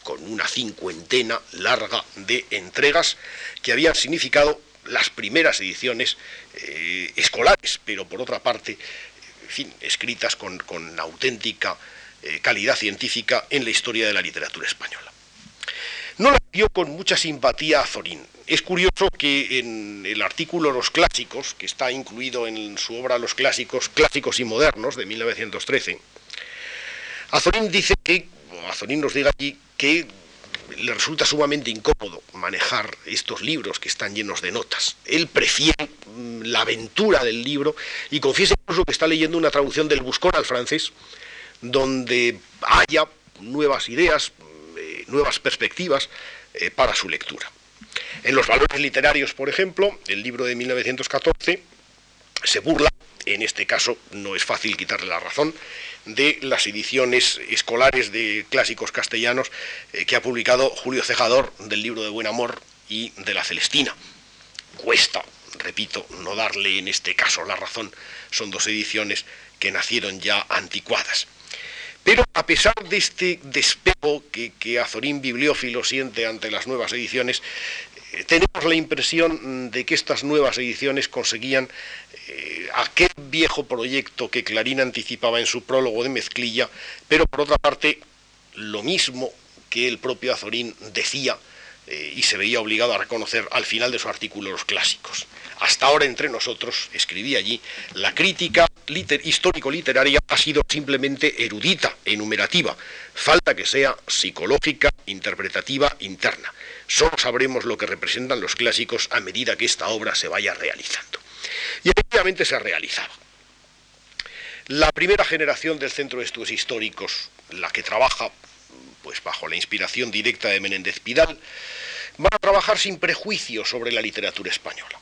con una cincuentena larga de entregas que habían significado las primeras ediciones eh, escolares, pero por otra parte, en fin, escritas con, auténtica eh, calidad científica en la historia de la literatura española. No la vio con mucha simpatía a Zorín. Es curioso que en el artículo Los Clásicos, que está incluido en su obra Los Clásicos, Clásicos y Modernos, de 1913, Azorín dice que, Azorín nos diga allí, que le resulta sumamente incómodo manejar estos libros que están llenos de notas. Él prefiere mm, la aventura del libro y confiesa incluso que está leyendo una traducción del Buscón al francés, donde haya nuevas ideas, eh, nuevas perspectivas eh, para su lectura. En los valores literarios, por ejemplo, el libro de 1914 se burla, en este caso no es fácil quitarle la razón, de las ediciones escolares de clásicos castellanos eh, que ha publicado Julio Cejador del libro de Buen Amor y de la Celestina. Cuesta, repito, no darle en este caso la razón, son dos ediciones que nacieron ya anticuadas. Pero a pesar de este despego que, que Azorín bibliófilo siente ante las nuevas ediciones, tenemos la impresión de que estas nuevas ediciones conseguían eh, aquel viejo proyecto que Clarín anticipaba en su prólogo de Mezclilla, pero por otra parte, lo mismo que el propio Azorín decía eh, y se veía obligado a reconocer al final de su artículo Los Clásicos. Hasta ahora entre nosotros, escribí allí, la crítica histórico-literaria ha sido simplemente erudita, enumerativa, falta que sea psicológica, interpretativa, interna. Solo sabremos lo que representan los clásicos a medida que esta obra se vaya realizando. Y efectivamente se realizaba. La primera generación del Centro de Estudios Históricos, la que trabaja pues bajo la inspiración directa de Menéndez Pidal, va a trabajar sin prejuicios sobre la literatura española.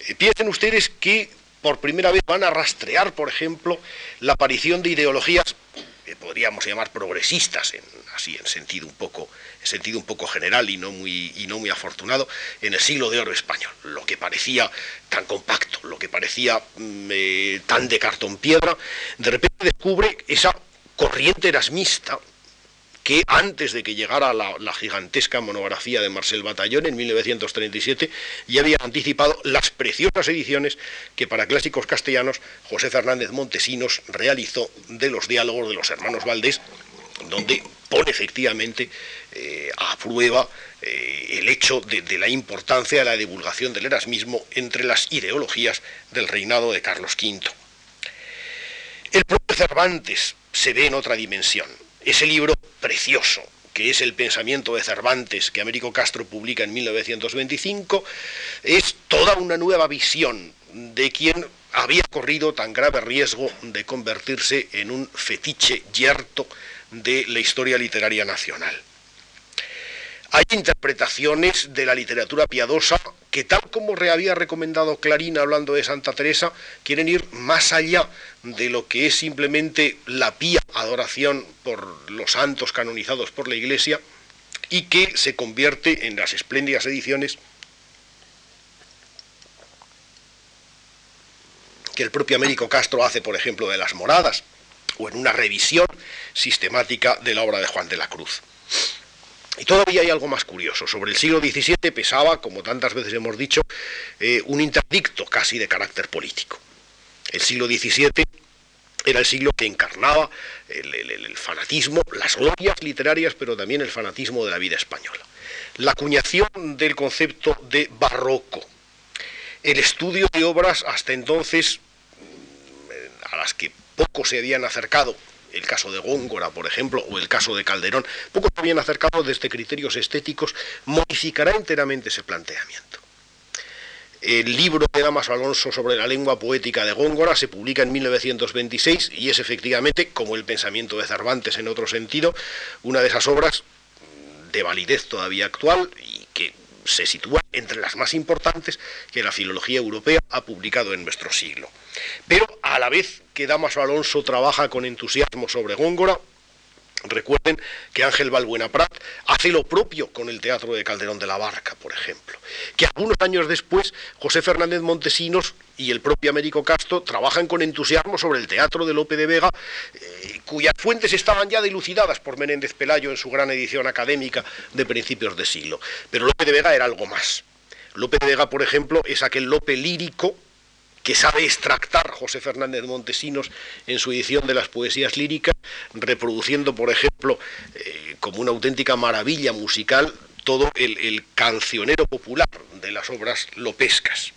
Eh, piensen ustedes que por primera vez van a rastrear, por ejemplo, la aparición de ideologías que podríamos llamar progresistas, en, así en sentido un poco, en sentido un poco general y no muy, y no muy afortunado, en el siglo de oro español. Lo que parecía tan compacto, lo que parecía mm, eh, tan de cartón piedra, de repente descubre esa corriente erasmista que antes de que llegara la, gigantesca monografía de Marcel Batallón en 1937 ya había anticipado las preciosas ediciones que para clásicos castellanos José Fernández Montesinos realizó de los diálogos de los hermanos Valdés, donde pone efectivamente eh, a prueba eh, el hecho de, de, la importancia de la divulgación del erasmismo entre las ideologías del reinado de Carlos V. El propio Cervantes se ve en otra dimensión ese libro precioso, que es El pensamiento de Cervantes, que Américo Castro publica en 1925, es toda una nueva visión de quien había corrido tan grave riesgo de convertirse en un fetiche yerto de la historia literaria nacional. Hay interpretaciones de la literatura piadosa que tal como había recomendado Clarín hablando de Santa Teresa, quieren ir más allá de lo que es simplemente la pía adoración por los santos canonizados por la Iglesia y que se convierte en las espléndidas ediciones que el propio Américo Castro hace, por ejemplo, de las moradas, o en una revisión sistemática de la obra de Juan de la Cruz. Y todavía hay algo más curioso. Sobre el siglo XVII pesaba, como tantas veces hemos dicho, eh, un interdicto casi de carácter político. El siglo XVII era el siglo que encarnaba el, fanatismo, las glorias literarias, pero también el fanatismo de la vida española. La acuñación del concepto de barroco, el estudio de obras hasta entonces mm, a las que poco se habían acercado el caso de Góngora, por ejemplo, o el caso de Calderón, poco se habían acercado desde criterios estéticos, modificará enteramente ese planteamiento. El libro de Damas Alonso sobre la lengua poética de Góngora se publica en 1926 y es efectivamente, como el pensamiento de Cervantes en otro sentido, una de esas obras de validez todavía actual y que se sitúa entre las más importantes que la filología europea ha publicado en nuestro siglo. Pero a la vez que Damaso Alonso trabaja con entusiasmo sobre Góngora, Recuerden que Ángel Balbuena Prat hace lo propio con el Teatro de Calderón de la Barca, por ejemplo. Que algunos años después José Fernández Montesinos y el propio Américo Castro trabajan con entusiasmo sobre el Teatro de Lope de Vega, eh, cuyas fuentes estaban ya dilucidadas por Menéndez Pelayo en su gran edición académica de principios de siglo. Pero Lope de Vega era algo más. Lope de Vega, por ejemplo, es aquel Lope lírico que sabe extractar José Fernández Montesinos en su edición de las poesías líricas, reproduciendo, por ejemplo, eh, como una auténtica maravilla musical, todo el, cancionero popular de las obras lopescas.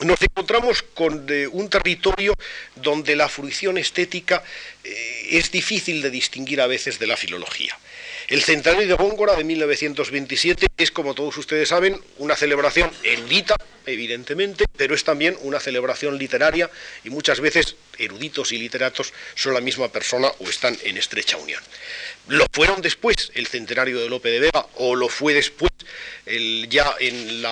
Nos encontramos con un territorio donde la fruición estética eh, es difícil de distinguir a veces de la filología. El centenario de Góngora de 1927 es, como todos ustedes saben, una celebración erudita, evidentemente, pero es también una celebración literaria y muchas veces eruditos y literatos son la misma persona o están en estrecha unión. Lo fueron después el centenario de Lope de Vega o lo fue después ya en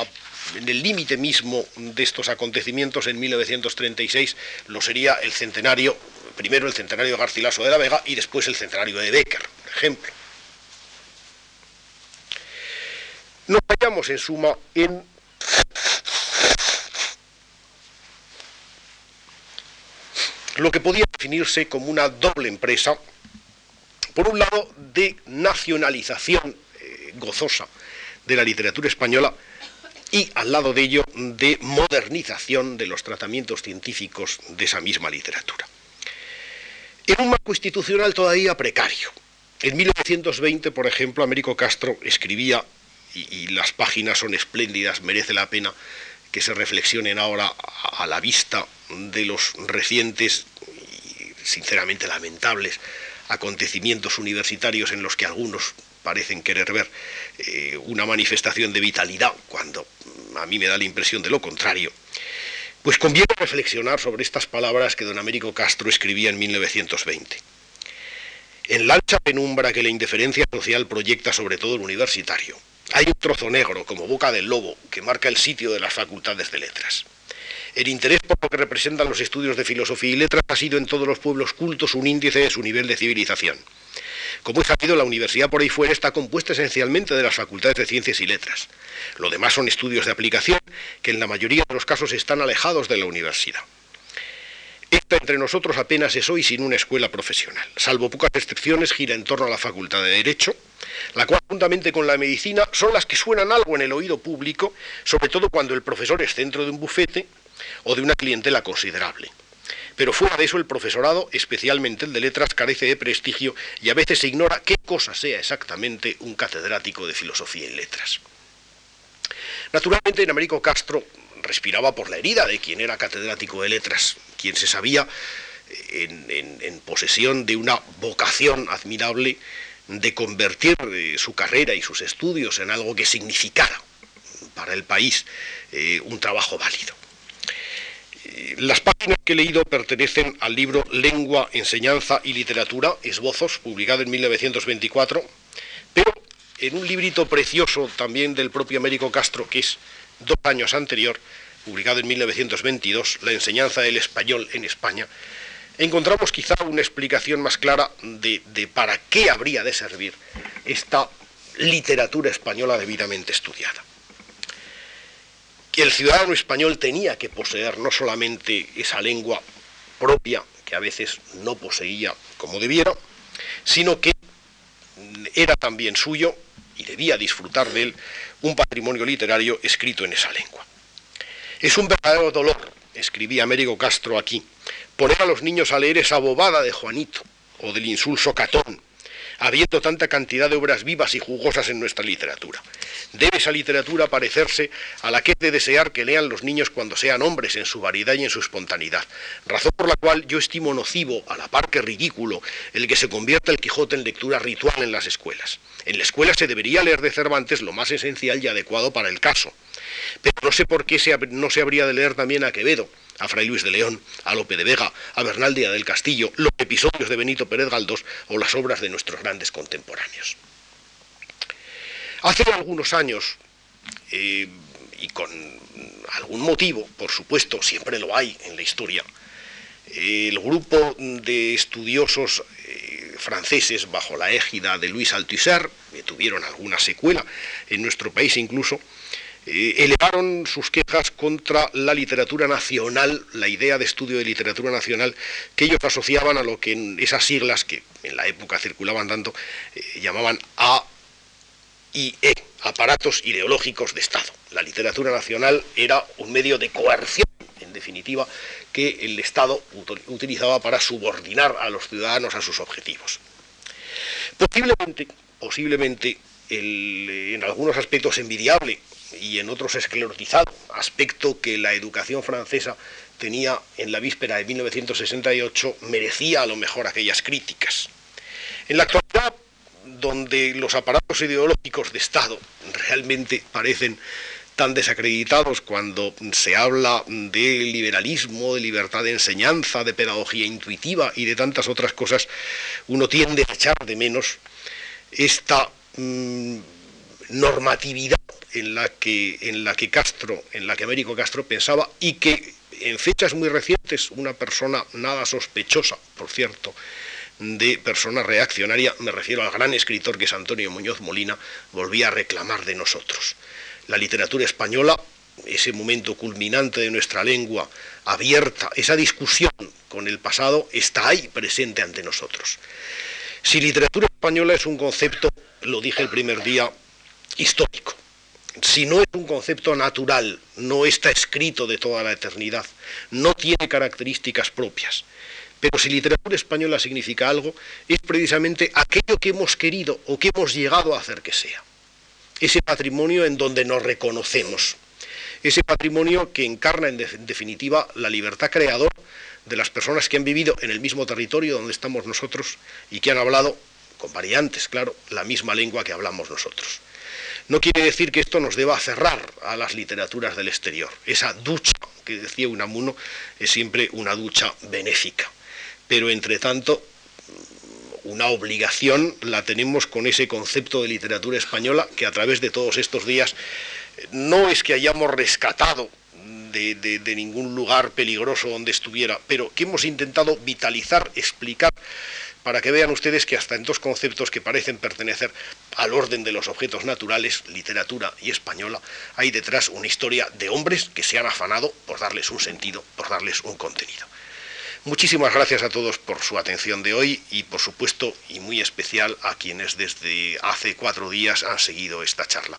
en el límite mismo de estos acontecimientos, en 1936, lo sería el centenario, primero el centenario de Garcilaso de la Vega y después el centenario de Becker, por ejemplo. Nos hallamos en suma en lo que podía definirse como una doble empresa, por un lado de nacionalización eh, gozosa de la literatura española y al lado de ello de modernización de los tratamientos científicos de esa misma literatura. En un marco institucional todavía precario. En 1920, por ejemplo, Américo Castro escribía y, las páginas son espléndidas, merece la pena que se reflexionen ahora a, la vista de los recientes y sinceramente lamentables acontecimientos universitarios en los que algunos parecen querer ver eh, una manifestación de vitalidad, cuando a mí me da la impresión de lo contrario, pues conviene reflexionar sobre estas palabras que don Américo Castro escribía en 1920. En la ancha penumbra que la indiferencia social proyecta sobre todo el universitario, hay un trozo negro, como boca del lobo, que marca el sitio de las facultades de letras. El interés por lo que representan los estudios de filosofía y letras ha sido en todos los pueblos cultos un índice de su nivel de civilización. Como es sabido, la universidad por ahí fuera está compuesta esencialmente de las facultades de ciencias y letras. Lo demás son estudios de aplicación que en la mayoría de los casos están alejados de la universidad. Esta entre nosotros apenas es hoy sin una escuela profesional. Salvo pocas excepciones, gira en torno a la Facultad de Derecho, la cual juntamente con la medicina son las que suenan algo en el oído público, sobre todo cuando el profesor es centro de un bufete o de una clientela considerable. Pero fuera de eso, el profesorado, especialmente el de letras, carece de prestigio y a veces se ignora qué cosa sea exactamente un catedrático de filosofía y letras. Naturalmente, en Américo Castro respiraba por la herida de quien era catedrático de letras, quien se sabía en, posesión de una vocación admirable de convertir eh, su carrera y sus estudios en algo que significara para el país eh, un trabajo válido. Las páginas que he leído pertenecen al libro Lengua, Enseñanza y Literatura, Esbozos, publicado en 1924, pero en un librito precioso también del propio Américo Castro, que es dos años anterior, publicado en 1922, La enseñanza del español en España, encontramos quizá una explicación más clara de, para qué habría de servir esta literatura española debidamente estudiada. Que el ciudadano español tenía que poseer no solamente esa lengua propia, que a veces no poseía como debiera, sino que era también suyo y debía disfrutar de él un patrimonio literario escrito en esa lengua. Es un verdadero dolor, escribía Américo Castro aquí, poner a los niños a leer esa bobada de Juanito o del insulso Catón, habiendo tanta cantidad de obras vivas y jugosas en nuestra literatura. Debe esa literatura parecerse a la que es de desear que lean los niños cuando sean hombres en su variedad y en su espontaneidad, razón por la cual yo estimo nocivo, a la par que ridículo, el que se convierta el Quijote en lectura ritual en las escuelas. En la escuela se debería leer de Cervantes lo más esencial y adecuado para el caso. Pero no sé por qué no se habría de leer también a Quevedo, a Fray Luis de León, a Lope de Vega, a Bernal Díaz del Castillo, los episodios de Benito Pérez Galdós o las obras de nuestros grandes contemporáneos. Hace algunos años, eh, y con algún motivo, por supuesto, siempre lo hay en la historia, el grupo de estudiosos eh, franceses bajo la égida de Luis Althusser, que tuvieron alguna secuela en nuestro país incluso, eh, elevaron sus quejas contra la literatura nacional, la idea de estudio de literatura nacional que ellos asociaban a lo que en esas siglas que en la época circulaban tanto eh, llamaban A y E, aparatos ideológicos de Estado. La literatura nacional era un medio de coerción, en definitiva, que el Estado utilizaba para subordinar a los ciudadanos a sus objetivos. Posiblemente posiblemente el, en algunos aspectos envidiable y en otros esclerotizado aspecto que la educación francesa tenía en la víspera de 1968 merecía a lo mejor aquellas críticas. En la actualidad, donde los aparatos ideológicos de Estado realmente parecen tan desacreditados cuando se habla de liberalismo, de libertad de enseñanza, de pedagogía intuitiva y de tantas otras cosas, uno tiende a echar de menos esta mm, normatividad en la que en la que Castro, en la que Américo Castro pensaba y que en fechas muy recientes una persona nada sospechosa, por cierto, de persona reaccionaria, me refiero al gran escritor que es Antonio Muñoz Molina, volvía a reclamar de nosotros. La literatura española, ese momento culminante de nuestra lengua abierta, esa discusión con el pasado, está ahí presente ante nosotros. Si literatura española es un concepto, lo dije el primer día, histórico, si no es un concepto natural, no está escrito de toda la eternidad, no tiene características propias, pero si literatura española significa algo, es precisamente aquello que hemos querido o que hemos llegado a hacer que sea. Ese patrimonio en donde nos reconocemos. Ese patrimonio que encarna en, definitiva la libertad creadora de las personas que han vivido en el mismo territorio donde estamos nosotros y que han hablado, con variantes, claro, la misma lengua que hablamos nosotros. No quiere decir que esto nos deba cerrar a las literaturas del exterior. Esa ducha que decía Unamuno es siempre una ducha benéfica pero entre tanto una obligación la tenemos con ese concepto de literatura española que a través de todos estos días no es que hayamos rescatado de, ningún lugar peligroso donde estuviera, pero que hemos intentado vitalizar, explicar, para que vean ustedes que hasta en dos conceptos que parecen pertenecer al orden de los objetos naturales, literatura y española, hay detrás una historia de hombres que se han afanado por darles un sentido, por darles un contenido. Muchísimas gracias a todos por su atención de hoy y por supuesto y muy especial a quienes desde hace cuatro días han seguido esta charla.